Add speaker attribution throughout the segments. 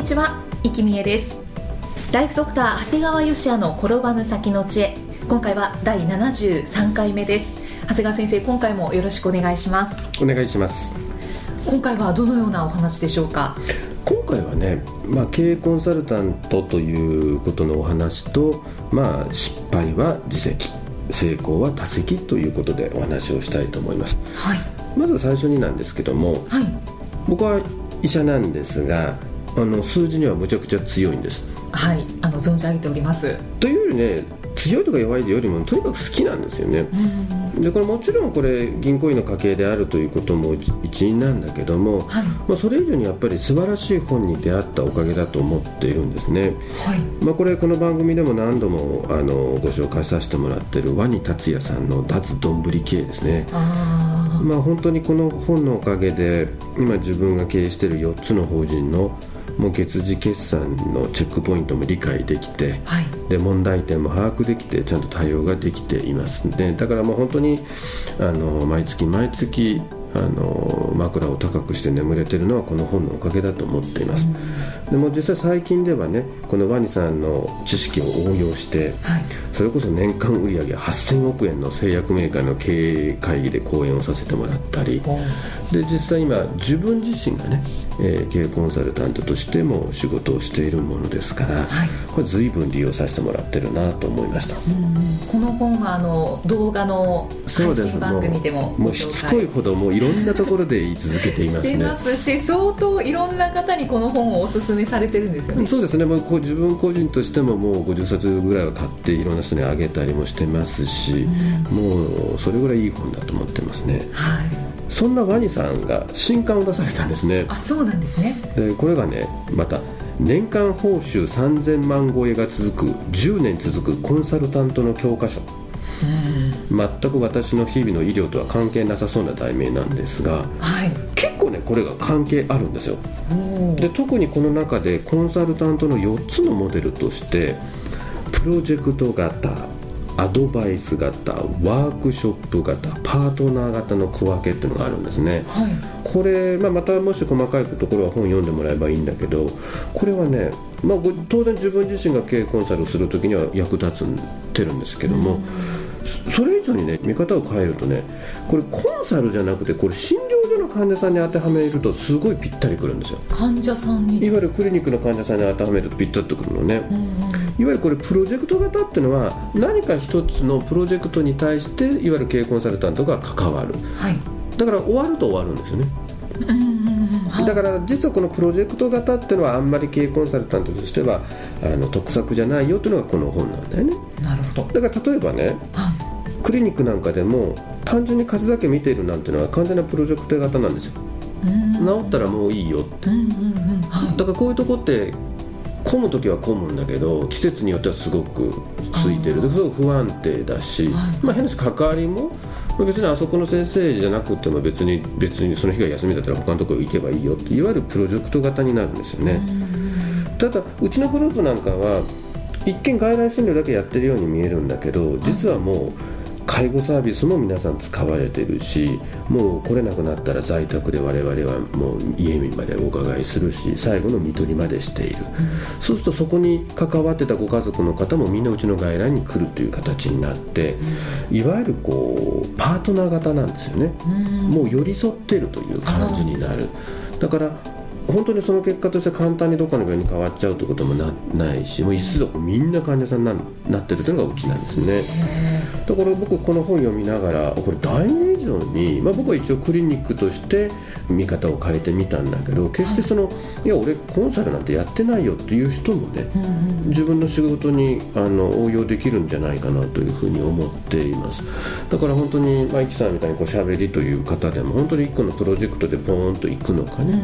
Speaker 1: にちは、生きみえです。ライフドクター長谷川芳也の転ばぬ先の知恵。今回は第73回目です。長谷川先生、今回もよろしくお願いします。
Speaker 2: お願いします。
Speaker 1: 今回はどのようなお話でしょうか？
Speaker 2: 今回はね、まあ、経営コンサルタントということのお話と、まあ、失敗は自責成功は多責ということでお話をしたいと思います。
Speaker 1: はい。
Speaker 2: まず最初になんですけども
Speaker 1: はい。
Speaker 2: 僕は医者なんですがあの数字にはむちゃくちゃ強いんです。
Speaker 1: はいあの存じ上げております。
Speaker 2: というよりね強いとか弱いよりもとにかく好きなんですよね。でこれもちろんこれ銀行員の家系であるということも一因なんだけども、
Speaker 1: はい。
Speaker 2: まあ、それ以上にやっぱり素晴らしい本に出会ったおかげだと思っているんですね、
Speaker 1: はい。
Speaker 2: まあ、これこの番組でも何度もあのご紹介させてもらってるワニ達也さんの「脱どんぶり系」ですね。
Speaker 1: あ
Speaker 2: まあ本当にこの本のおかげで今自分が経営している4つの法人のもう月次決算のチェックポイントも理解できて
Speaker 1: あはい。
Speaker 2: で問題点も把握できてちゃんと対応ができています。ねだからもう本当にあの毎月毎月あの枕を高くして眠れてるのはこの本のおかげだと思っています、でも実際最近ではねこのワニさんの知識を応用して
Speaker 1: はい。
Speaker 2: それこそ年間売上8000億円の製薬メーカーの経営会議で講演をさせてもらったり
Speaker 1: お
Speaker 2: で実際今自分自身がね、えー経営コンサルタントとしても仕事をしているものですから、
Speaker 1: はい。
Speaker 2: これ随分利用させてもらってるなと思いました。
Speaker 1: この本はあの動画の配信番組でも
Speaker 2: もうしつこいほどもういろんなところで言い続けていま
Speaker 1: して
Speaker 2: すね
Speaker 1: ますし相当いろんな方にこの本をおすすめされてるんですよね。
Speaker 2: そうですね。もうこう自分個人としてももう50冊ぐらいは買っていろんな人にあげたりもしてますし、もうそれぐらいいい本だと思ってますね。
Speaker 1: はい。
Speaker 2: そんなワニさんが新刊を出されたんですね。
Speaker 1: あそうなんですね。
Speaker 2: でこれがねまた年間報酬3000万超えが続く10年続くコンサルタントの教科書。全く私の日々の医療とは関係なさそうな題名なんですが
Speaker 1: はい。
Speaker 2: 結構ねこれが関係あるんですよ。
Speaker 1: お
Speaker 2: で特にこの中でコンサルタントの4つのモデルとしてプロジェクト型アドバイス型ワークショップ型パートナー型の区分けっていうのがあるんですね。
Speaker 1: はい。
Speaker 2: これ、まあ、またもし細かいところは本読んでもらえばいいんだけどこれはね、まあ、ご当然自分自身が経営コンサルをする時には役立ってるんですけども、そそれ以上にね見方を変えるとねこれコンサルじゃなくてこれ診療所の患者さんに当てはめるとすごいぴったりくるんですよ。
Speaker 1: 患者さんに
Speaker 2: いわゆるクリニックの患者さんに当てはめるとぴったりとくるのね、いわゆるこれプロジェクト型っていうのは何か一つのプロジェクトに対していわゆる経営コンサルタントが関わる。
Speaker 1: はい。
Speaker 2: だから終わると終わるんですよね。
Speaker 1: うん
Speaker 2: だから実はこのプロジェクト型っていうのはあんまり経営コンサルタントとしてはあの得策じゃないよっていうのがこの本なんだよね。
Speaker 1: なるほど。
Speaker 2: だから例えばね
Speaker 1: は
Speaker 2: クリニックなんかでも単純に数だけ見ているなんていうのは完全なプロジェクト型なんですよ。治ったらもういいよって。だからこういうとこって混む時は混むんだけど季節によってはすごくついてる。ですごく不安定だし、
Speaker 1: はい。
Speaker 2: まあ、変な話関わりもまあ別にあそこの先生じゃなくても別に別にその日が休みだったら他のところ行けばいいよっていわゆるプロジェクト型になるんですよね、ただうちのグループなんかは一見外来診療だけやってるように見えるんだけど実はもう介護サービスも皆さん使われてるしもう来れなくなったら在宅で我々はもう家までお伺いするし最後の看取りまでしている、そうするとそこに関わってたご家族の方もみんなうちの外来に来るという形になって、いわゆるこうパートナー型なんですよね、もう寄り添ってるという感じになる。だから本当にその結果として簡単にどっかの病院に変わっちゃうということもなないしもう一度みんな患者さんにななってるというのがうちなんですねだから僕この本読みながらこれ大名以上に、まあ、僕は一応クリニックとして見方を変えてみたんだけど決してその、い、や俺コンサルなんてやってないよっていう人もね、自分の仕事にあの応用できるんじゃないかなというふうに思っています。だから本当にマイキさんみたいにこう喋りという方でも本当に1個のプロジェクトでポーンといくのかね、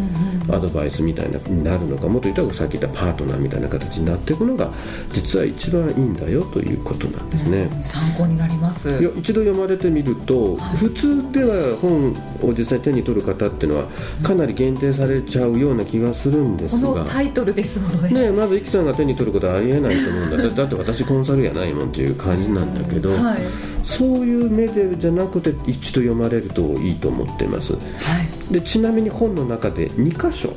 Speaker 2: アドバイスみたいになるのかもっと言ったらさっき言ったパートナーみたいな形になっていくのが実は一番いいんだよということなんですね、
Speaker 3: うん、参考になります。い
Speaker 2: や一度読まれてみると、はい、普通では本を実際手に取る方っていうのはかなり限定されちゃうような気がするんですが、
Speaker 3: このタイトルですものね。
Speaker 2: ねまずイキさんが手に取ることはありえないと思うんだ。だって私コンサルやないもんっていう感じなんだけど、はい、そういう目でじゃなくて一度読まれるといいと思っています、はい、でちなみに本の中で2箇所、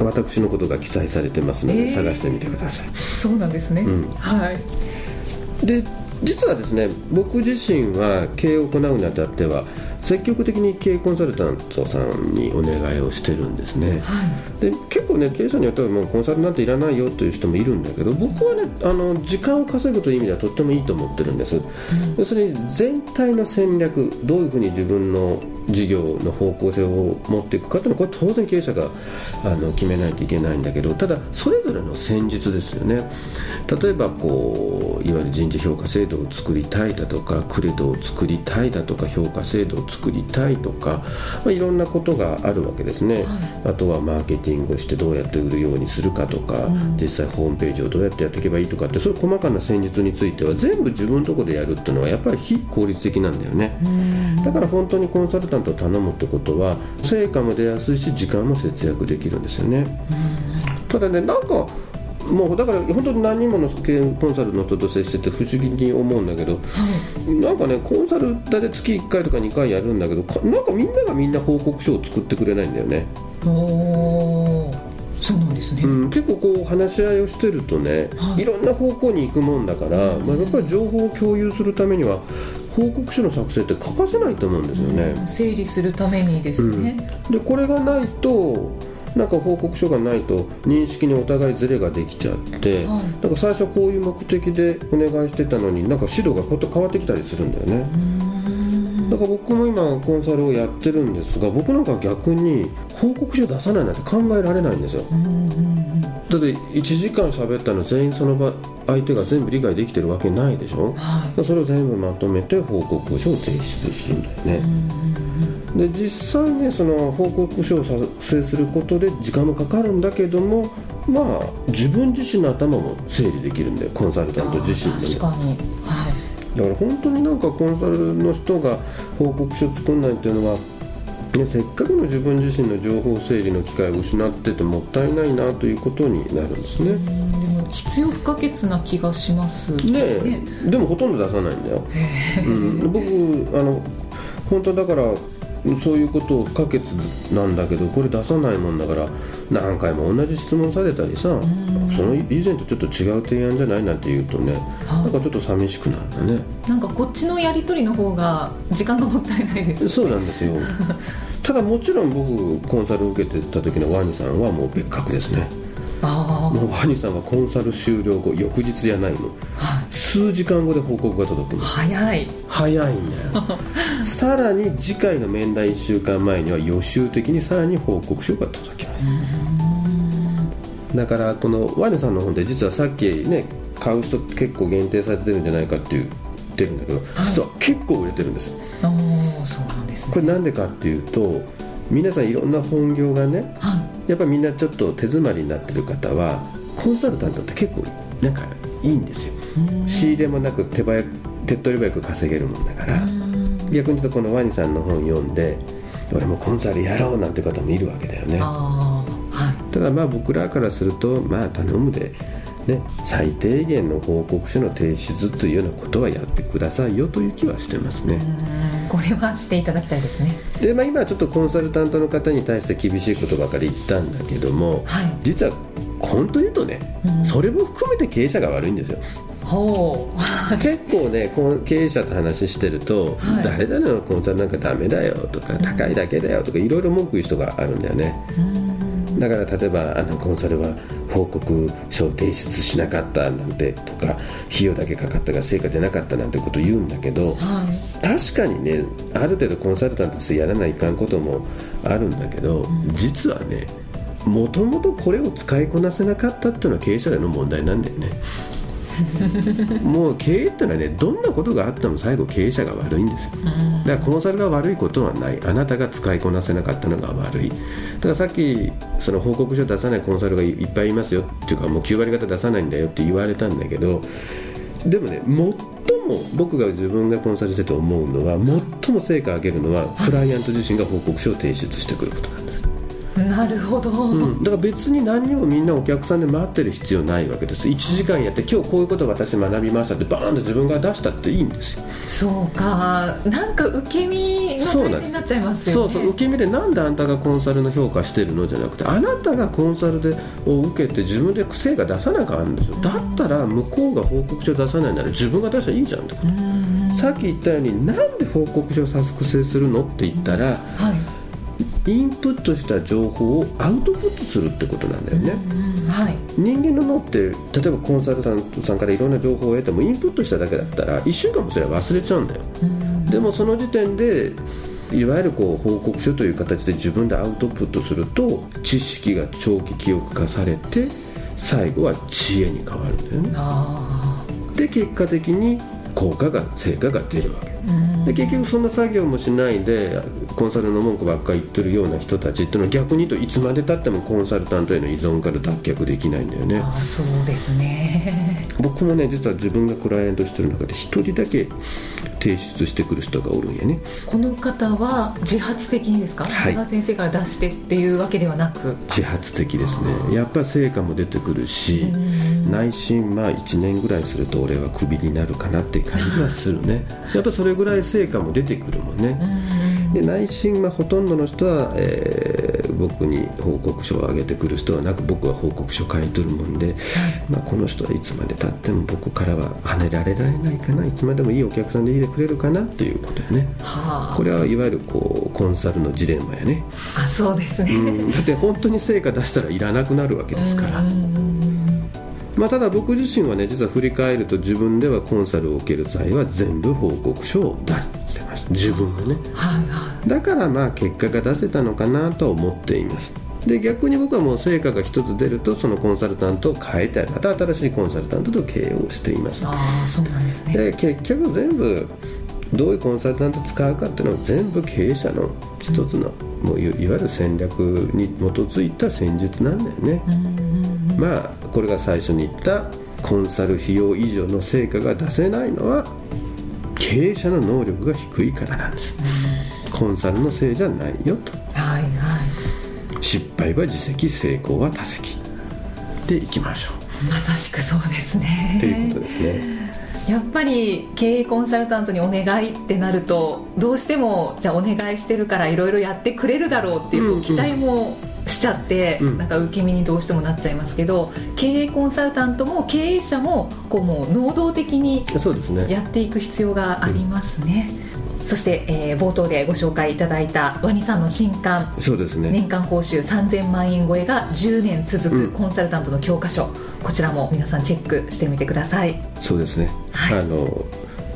Speaker 2: うん、私のことが記載されてますので、探してみてください。
Speaker 3: そうなんですね、うん、はい。
Speaker 2: で実はですね僕自身は経営を行うにあたっては積極的に経営コンサルタントさんにお願いをしてるんですね、はい、で結構ね経営者によってはもうコンサルなんていらないよという人もいるんだけど僕はねあの時間を稼ぐという意味ではとってもいいと思ってるんです、うん、要するに全体の戦略どういうふうに自分の事業の方向性を持っていくかというのはこれ当然経営者があの決めないといけないんだけどただそれぞれの戦術ですよね。例えばこういわゆる人事評価制度を作りたいだとかクレドを作りたいだとか評価制度を作りたいとか、まあ、いろんなことがあるわけですね、はい、あとはマーケティングをしてどうやって売るようにするかとか、うん、実際ホームページをどうやってやっていけばいいとかってそういう細かな戦術については全部自分のところでやるっていうのはやっぱり非効率的なんだよね。だから本当にコンサルタントを頼むってことは成果も出やすいし時間も節約できるんですよね。ただねなんかもうだから本当に何人ものコンサルの人と接してて不思議に思うんだけど、はい、なんかねコンサル大体月1回とか2回やるんだけどなんかみんながみんな報告書を作ってくれないんだよね。
Speaker 3: そうなんですね、
Speaker 2: うん、結構こう話し合いをしてるとね、はい、いろんな方向に行くもんだから、まあ、やっぱり情報を共有するためには報告書の作成って欠かせないと思うんですよね。
Speaker 3: 整理するためにですね。
Speaker 2: うん、でこれがないとなんか報告書がないと認識にお互いズレができちゃって、はい、なんか最初こういう目的でお願いしてたのになんか指導がこと変わってきたりするんだよね。だから僕も今コンサルをやってるんですが僕なんか逆に報告書出さないなんて考えられないんですよ。だって1時間喋ったの全員その場相手が全部理解できてるわけないでしょ、はい、それを全部まとめて報告書を提出するんだよね。で実際ねその報告書を作成することで時間もかかるんだけどもまあ自分自身の頭も整理できるんでコンサルタント自身
Speaker 3: でも。確かに。はい。
Speaker 2: だから本当になんかコンサルの人が報告書作んないっていうのは、ね、せっかくの自分自身の情報整理の機会を失っててもったいないなということになるんですね。
Speaker 3: でも必要不可欠な気がします。
Speaker 2: ねねでもほとんど出さないんだよ。うん、僕あの本当だからそういうことを不可欠なんだけどこれ出さないもんだから何回も同じ質問されたりさその以前とちょっと違う提案じゃないなんて言うとねなんかちょっと寂しくなるんだね。
Speaker 3: なんかこっちのやり取りの方が時間がもったいないです、
Speaker 2: ね、そうなんですよ ただもちろん僕コンサル受けてた時のワニさんはもう別格ですね。もうワニさんはコンサル終了後翌日じゃないの、はい、数時間後で報告が届くの。
Speaker 3: 早い。
Speaker 2: 早いんだよさらに次回の面談1週間前には予習的にさらに報告書が届きます。だからこのワニさんの本って実はさっきね買う人って結構限定されてるんじゃないかって言ってるんだけど、はい、実は結構売れてるんですよ。
Speaker 3: そうなんです、ね、
Speaker 2: これなんでかっていうと皆さんいろんな本業がね、はい、やっぱみんなちょっと手詰まりになってる方はコンサルタントって結構なんかいいんですよ。仕入れもなく手早手っ取り早く稼げるもんだから逆に言うとこのワニさんの本読んで俺もコンサルやろうなんて方もいるわけだよね、はい、ただまあ僕らからするとまあ頼むでね、最低限の報告書の提出というようなことはやってくださいよという気はしてますね。
Speaker 3: これはしていただきたいですね。
Speaker 2: で、まあ、今ちょっとコンサルタントの方に対して厳しいことばかり言ったんだけども、はい、実は本当言うとね、うん、それも含めて経営者が悪いんですよ。結構ね経営者と話してると、はい、誰々のコンサルなんかダメだよとか、高いだけだよとかいろいろ文句言う人があるんだよね。だから例えばあのコンサルは報告書を提出しなかったなんてとか費用だけかかったが成果出なかったなんてこと言うんだけど、
Speaker 3: は
Speaker 2: 確かにねある程度コンサルタントとしてやらないかんこともあるんだけど、実はねもともとこれを使いこなせなかったっていうのは経営者での問題なんだよねもう経営ってのはねどんなことがあっても最後経営者が悪いんですよ。だからコンサルが悪いことはない。あなたが使いこなせなかったのが悪い。だからさっきその報告書出さないコンサルがいっぱいいますよっていうかもう9割方出さないんだよって言われたんだけどでもね最も僕が自分がコンサルしてて思うのは最も成果を上げるのはクライアント自身が報告書を提出してくることなんです。
Speaker 3: いなるほど、
Speaker 2: うん、だから別に何にもみんなお客さんで待ってる必要ないわけです。1時間やって今日こういうことを私学びましたってバーンと自分が出したっていいんですよ。
Speaker 3: そうか。なんか受け身の
Speaker 2: そうなんです
Speaker 3: 体制になっちゃいますよね。
Speaker 2: そうそう。受け身でなんであんたがコンサルの評価してるのじゃなくてあなたがコンサルでを受けて自分で成果出さなきゃあるんですよ。だったら向こうが報告書出さないなら自分が出したらいいじゃんってこと。さっき言ったようになんで報告書を作成するの？って言ったら
Speaker 3: はい
Speaker 2: インプットした情報をアウトプットするってことなんだよね、
Speaker 3: うんはい。
Speaker 2: 人間の脳って例えばコンサルタントさんからいろんな情報を得てもインプットしただけだったら1週間もすれば忘れちゃうんだよ。でもその時点でいわゆるこう報告書という形で自分でアウトプットすると知識が長期記憶化されて最後は知恵に変わるんだよね。
Speaker 3: あ
Speaker 2: で結果的に効果が成果が出るわけ。
Speaker 3: ーうん
Speaker 2: で結局そんな作業もしないでコンサルの文句ばっかり言ってるような人たちっていうのは逆に言うといつまでたってもコンサルタントへの依存から脱却できないんだよね。
Speaker 3: あーそうですね。
Speaker 2: 僕もね実は自分がクライアントしてる中で一人だけ提出してくる人がおるんやね。
Speaker 3: この方は自発的にですか、
Speaker 2: はい。
Speaker 3: 先生から出してっていうわけではなく？
Speaker 2: 自発的ですね。やっぱ成果も出てくるし内心まあ1年ぐらいすると俺はクビになるかなって感じはするね。やっぱそれぐらい成果も出てくるもんねで内心はほとんどの人は、えー僕に報告書を上げてくる人はなく僕は報告書書いとるもんで、まあ、この人はいつまでたっても僕からは離れられないかな。いつまでもいいお客さんでいてくれるかなっていうことやね。
Speaker 3: はあ。
Speaker 2: これはいわゆるこうコンサルのジレンマやね、
Speaker 3: あそうですね、
Speaker 2: うん、だって本当に成果出したらいらなくなるわけですから、まあ、ただ僕自身はね実は振り返ると自分ではコンサルを受ける際は全部報告書を出自分でね。
Speaker 3: はいは
Speaker 2: だからまあ結果が出せたのかなとは思っています。で逆に僕はもう成果が一つ出るとそのコンサルタントを変えたいまた新しいコンサルタントと経営をしています。
Speaker 3: いああそうなんですね。
Speaker 2: で結局全部どういうコンサルタント使うかっていうのは全部経営者の一つの、もういいわゆる戦略に基づいた戦術なんだよね、まあこれが最初に言ったコンサル費用以上の成果が出せないのは経営者の能力が低いからなんです、コンサルのせいじゃないよと。
Speaker 3: はいはい。
Speaker 2: 失敗は自責成功は他責。でいきましょう。
Speaker 3: まさしくそうですね。
Speaker 2: っていうことですね。
Speaker 3: やっぱり経営コンサルタントにお願いってなるとどうしてもじゃあお願いしてるからいろいろやってくれるだろうっていう
Speaker 2: うんうん。
Speaker 3: 期待もしちゃって、
Speaker 2: うん。
Speaker 3: なんか受け身にどうしてもなっちゃいますけど経営コンサルタントも経営者もこうもう能動的に
Speaker 2: そうですね。
Speaker 3: やっていく必要がありますね、そして、えー冒頭でご紹介いただいたワニさんの新刊。
Speaker 2: そうですね。
Speaker 3: 年間報酬3000万円超えが10年続
Speaker 2: うん。
Speaker 3: くコンサルタントの教科書、こちらも皆さんチェックしてみてください。
Speaker 2: そうですね、
Speaker 3: はい。
Speaker 2: あの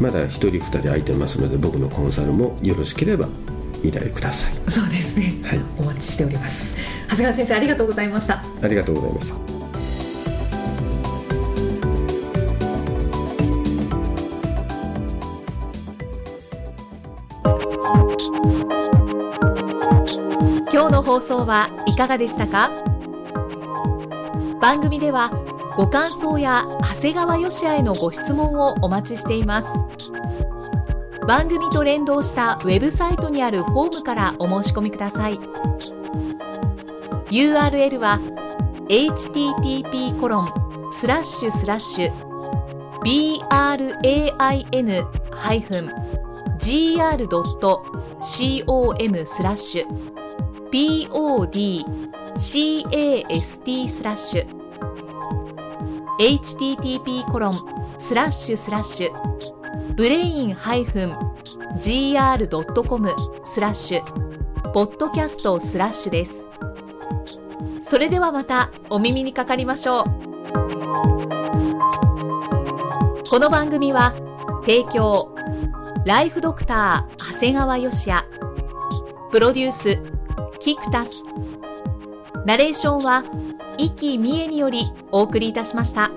Speaker 2: まだ1人2人空いてますので僕のコンサルもよろしければ依頼ください。
Speaker 3: そうですね、
Speaker 2: はい。
Speaker 3: お待ちしております長谷川先生ありがとうございました。
Speaker 2: ありがとうございました。
Speaker 1: 今日の放送はいかがでしたか？番組ではご感想や長谷川よしあへのご質問をお待ちしています。番組と連動したウェブサイトにあるホームからお申し込みください URL は http コロンスラッシュスラッシュ brain-gr.com スラッシュ podcast スラッシュ http コロンスラッシュスラッシュブレイン -gr.com スラッシュポッドキャストスラッシュです。それではまたお耳にかかりましょう。この番組は提供ライフドクター長谷川芳也。プロデュースキクタス。ナレーションは生きみえによりお送りいたしました。